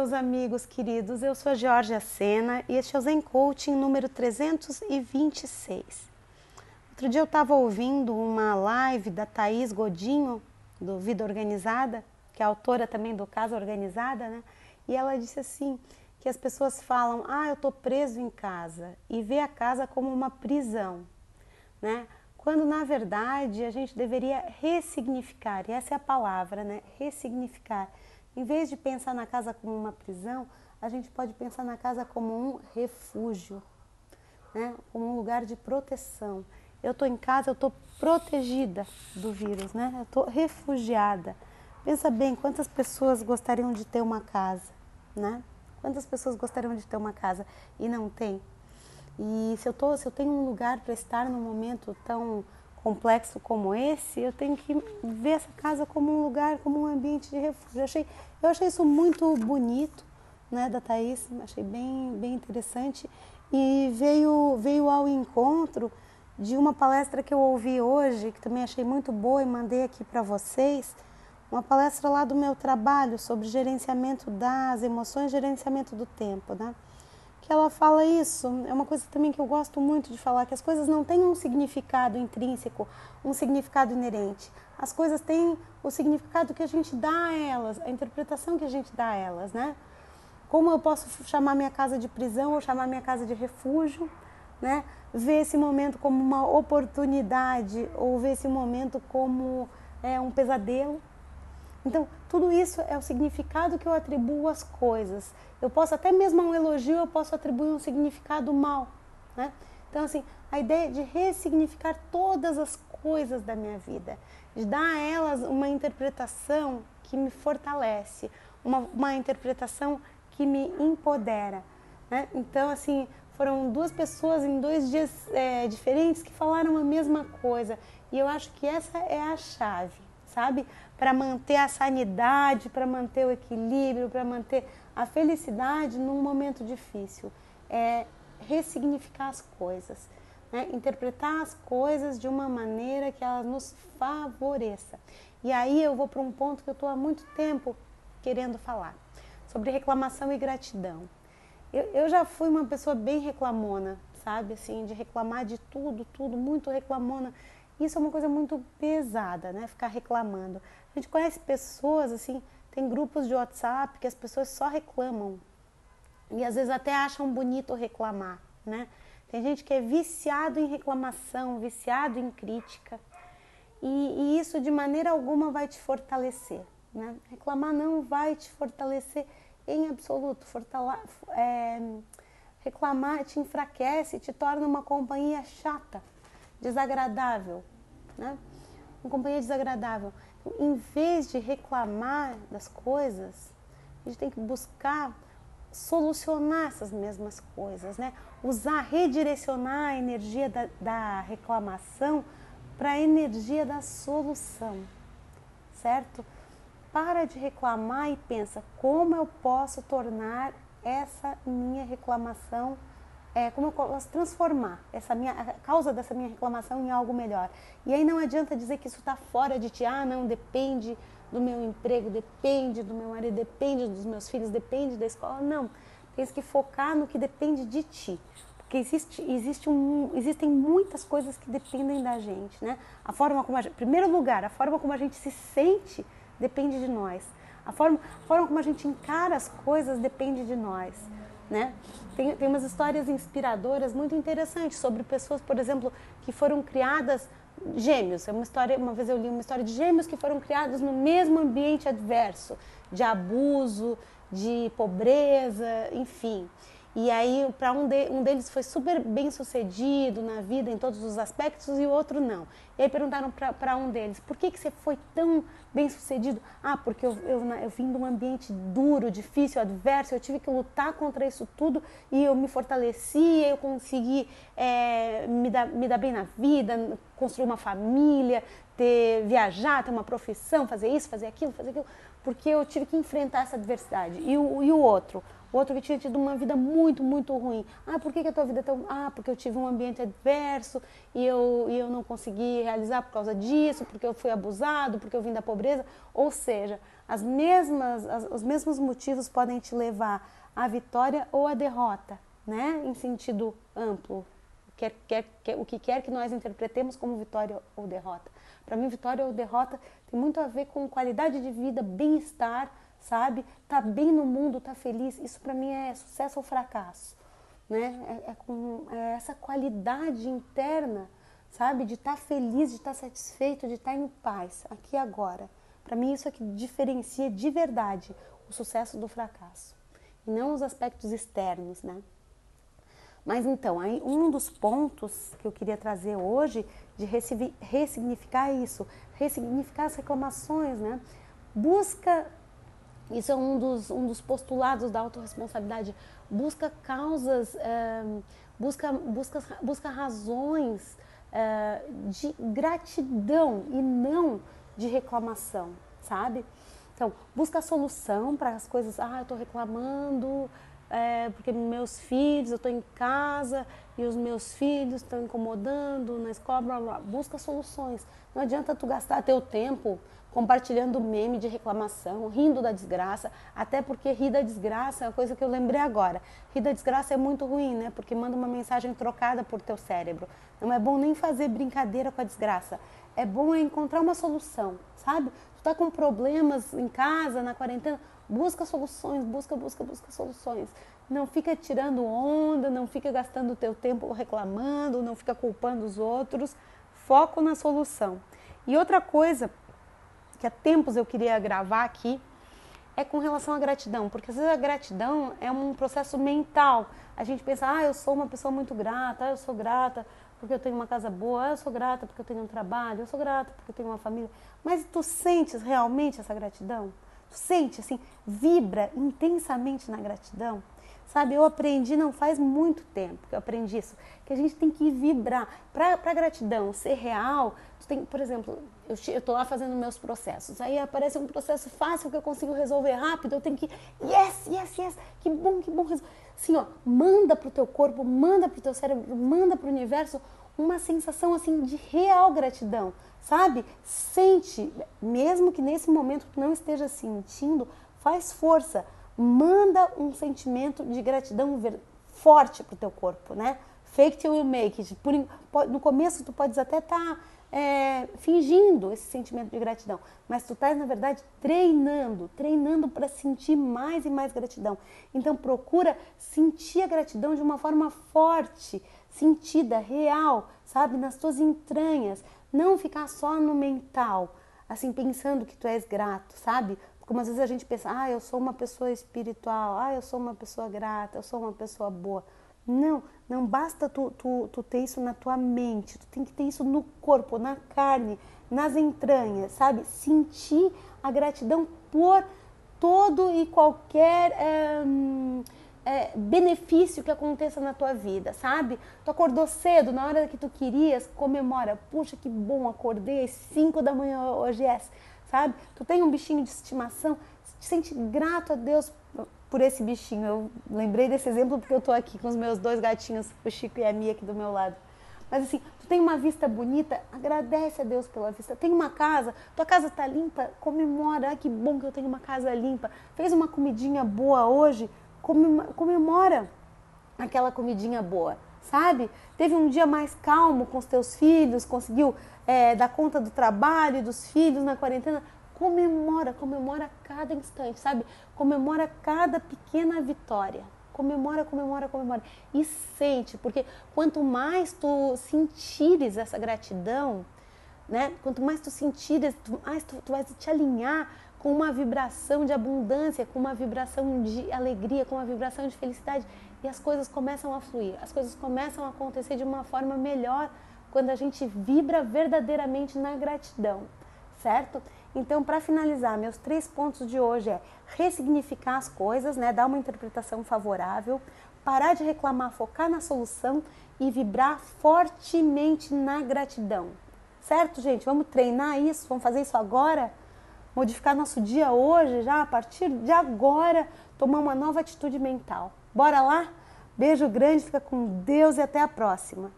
meus amigos queridos. Eu sou a Georgia Sena e este é o Zen Coaching número 326. Outro dia eu estava ouvindo uma live da Thaís Godinho, do Vida Organizada, que é autora também do Casa Organizada, né? E ela disse assim, que as pessoas falam, ah, eu estou preso em casa, e vê a casa como uma prisão, né? Quando na verdade a gente deveria ressignificar, e essa é a palavra, né? Ressignificar em vez de pensar na casa como uma prisão, a gente pode pensar na casa como um refúgio, né? como um lugar de proteção. Eu estou em casa, eu estou protegida do vírus, né? eu estou refugiada. Pensa bem, quantas pessoas gostariam de ter uma casa, né? Quantas pessoas gostariam de ter uma casa e não tem? E se eu, tô, se eu tenho um lugar para estar num momento tão complexo como esse, eu tenho que ver essa casa como um lugar, como um ambiente de refúgio. Eu achei, eu achei isso muito bonito, né, da Thaís, achei bem, bem interessante e veio, veio ao encontro de uma palestra que eu ouvi hoje, que também achei muito boa e mandei aqui para vocês, uma palestra lá do meu trabalho sobre gerenciamento das emoções, gerenciamento do tempo, né? Ela fala isso. É uma coisa também que eu gosto muito de falar, que as coisas não têm um significado intrínseco, um significado inerente. As coisas têm o significado que a gente dá a elas, a interpretação que a gente dá a elas, né? Como eu posso chamar minha casa de prisão ou chamar minha casa de refúgio, né? Ver esse momento como uma oportunidade ou ver esse momento como é, um pesadelo, então, tudo isso é o significado que eu atribuo às coisas. Eu posso, até mesmo a um elogio, eu posso atribuir um significado mal. Né? Então, assim, a ideia de ressignificar todas as coisas da minha vida, de dar a elas uma interpretação que me fortalece, uma, uma interpretação que me empodera. Né? Então, assim, foram duas pessoas em dois dias é, diferentes que falaram a mesma coisa. E eu acho que essa é a chave, sabe? para manter a sanidade, para manter o equilíbrio, para manter a felicidade num momento difícil. É ressignificar as coisas, né? interpretar as coisas de uma maneira que elas nos favoreça. E aí eu vou para um ponto que eu estou há muito tempo querendo falar, sobre reclamação e gratidão. Eu, eu já fui uma pessoa bem reclamona, sabe? Assim, de reclamar de tudo, tudo, muito reclamona. Isso é uma coisa muito pesada, né? Ficar reclamando. A gente conhece pessoas, assim, tem grupos de WhatsApp que as pessoas só reclamam. E às vezes até acham bonito reclamar, né? Tem gente que é viciado em reclamação, viciado em crítica. E, e isso de maneira alguma vai te fortalecer. Né? Reclamar não vai te fortalecer em absoluto. Fortale é, reclamar te enfraquece, te torna uma companhia chata, desagradável. Né? Uma companhia desagradável em vez de reclamar das coisas, a gente tem que buscar solucionar essas mesmas coisas, né? Usar, redirecionar a energia da, da reclamação para a energia da solução, certo? Para de reclamar e pensa como eu posso tornar essa minha reclamação é, como eu posso transformar essa minha, a causa dessa minha reclamação em algo melhor. E aí não adianta dizer que isso está fora de ti, ah, não, depende do meu emprego, depende do meu marido, depende dos meus filhos, depende da escola. Não, tens que focar no que depende de ti. Porque existe, existe um, existem muitas coisas que dependem da gente, né? A forma como a gente, primeiro lugar, a forma como a gente se sente depende de nós. A forma, a forma como a gente encara as coisas depende de nós né? Tem, tem umas histórias inspiradoras muito interessantes sobre pessoas, por exemplo, que foram criadas gêmeos. É uma história, uma vez eu li uma história de gêmeos que foram criados no mesmo ambiente adverso, de abuso, de pobreza, enfim. E aí, para um, de, um deles foi super bem sucedido na vida, em todos os aspectos, e o outro não. E aí perguntaram para um deles: por que, que você foi tão bem sucedido? Ah, porque eu, eu, eu vim de um ambiente duro, difícil, adverso, eu tive que lutar contra isso tudo e eu me fortaleci, eu consegui é, me, dar, me dar bem na vida, construir uma família, ter, viajar, ter uma profissão, fazer isso, fazer aquilo, fazer aquilo, porque eu tive que enfrentar essa adversidade. E o, e o outro? Outro que tinha tido uma vida muito, muito ruim. Ah, por que, que a tua vida é tão. Ah, porque eu tive um ambiente adverso e eu, e eu não consegui realizar por causa disso, porque eu fui abusado, porque eu vim da pobreza. Ou seja, As mesmas, as, os mesmos motivos podem te levar à vitória ou à derrota, né? Em sentido amplo. Quer, quer, quer, o que quer que nós interpretemos como vitória ou derrota. Para mim, vitória ou derrota tem muito a ver com qualidade de vida, bem-estar, sabe? Tá bem no mundo, tá feliz. Isso para mim é sucesso ou fracasso, né? É, é com é essa qualidade interna, sabe? De estar tá feliz, de estar tá satisfeito, de estar tá em paz, aqui e agora. Para mim isso é que diferencia de verdade o sucesso do fracasso, e não os aspectos externos, né? Mas então, aí um dos pontos que eu queria trazer hoje de ressignificar isso, ressignificar as reclamações, né? Busca isso é um dos, um dos postulados da autorresponsabilidade. Busca causas, é, busca, busca, busca razões é, de gratidão e não de reclamação, sabe? Então, busca solução para as coisas. Ah, eu estou reclamando é, porque meus filhos, eu estou em casa e os meus filhos estão incomodando na escola. Blá, blá. Busca soluções. Não adianta tu gastar teu tempo compartilhando meme de reclamação, rindo da desgraça, até porque rir da desgraça é uma coisa que eu lembrei agora. Rir da desgraça é muito ruim, né? Porque manda uma mensagem trocada por teu cérebro. Não é bom nem fazer brincadeira com a desgraça. É bom encontrar uma solução, sabe? Tu tá com problemas em casa, na quarentena, busca soluções, busca, busca, busca soluções. Não fica tirando onda, não fica gastando o teu tempo reclamando, não fica culpando os outros. Foco na solução. E outra coisa que há tempos eu queria gravar aqui, é com relação à gratidão, porque às vezes a gratidão é um processo mental. A gente pensa, ah, eu sou uma pessoa muito grata, ah, eu sou grata porque eu tenho uma casa boa, eu sou grata porque eu tenho um trabalho, eu sou grata porque eu tenho uma família. Mas tu sentes realmente essa gratidão? Tu sente assim, vibra intensamente na gratidão? Sabe, eu aprendi não faz muito tempo que eu aprendi isso, que a gente tem que vibrar. Para a gratidão ser real, tu tem, por exemplo, eu estou lá fazendo meus processos, aí aparece um processo fácil que eu consigo resolver rápido, eu tenho que, yes, yes, yes, que bom, que bom. Assim, ó, manda para o teu corpo, manda para o teu cérebro, manda para o universo uma sensação assim de real gratidão, sabe? Sente, mesmo que nesse momento tu não esteja sentindo, faz força manda um sentimento de gratidão forte para o teu corpo, né? Fake till you make it. Por, no começo tu podes até estar tá, é, fingindo esse sentimento de gratidão, mas tu estás na verdade treinando, treinando para sentir mais e mais gratidão. Então procura sentir a gratidão de uma forma forte, sentida, real, sabe, nas tuas entranhas. Não ficar só no mental, assim pensando que tu és grato, sabe? Como às vezes a gente pensa, ah, eu sou uma pessoa espiritual, ah, eu sou uma pessoa grata, eu sou uma pessoa boa. Não, não basta tu, tu, tu ter isso na tua mente, tu tem que ter isso no corpo, na carne, nas entranhas, sabe? Sentir a gratidão por todo e qualquer é, é, benefício que aconteça na tua vida, sabe? Tu acordou cedo, na hora que tu querias, comemora. Puxa, que bom, acordei às 5 da manhã hoje é sabe? Tu tem um bichinho de estimação, te sente grato a Deus por esse bichinho. Eu lembrei desse exemplo porque eu estou aqui com os meus dois gatinhos, o Chico e a Mia aqui do meu lado. Mas assim, tu tem uma vista bonita, agradece a Deus pela vista. Tem uma casa, tua casa está limpa, comemora. Ah, que bom que eu tenho uma casa limpa. Fez uma comidinha boa hoje, comemora aquela comidinha boa, sabe? Teve um dia mais calmo com os teus filhos, conseguiu é, dar conta do trabalho dos filhos na quarentena, comemora, comemora cada instante, sabe? Comemora cada pequena vitória. Comemora, comemora, comemora. E sente, porque quanto mais tu sentires essa gratidão, né? Quanto mais tu sentires, mais tu, tu vais te alinhar com uma vibração de abundância, com uma vibração de alegria, com uma vibração de felicidade. E as coisas começam a fluir, as coisas começam a acontecer de uma forma melhor quando a gente vibra verdadeiramente na gratidão, certo? Então, para finalizar, meus três pontos de hoje é ressignificar as coisas, né, dar uma interpretação favorável, parar de reclamar, focar na solução e vibrar fortemente na gratidão. Certo, gente? Vamos treinar isso, vamos fazer isso agora? Modificar nosso dia hoje, já a partir de agora, tomar uma nova atitude mental. Bora lá? Beijo grande, fica com Deus e até a próxima.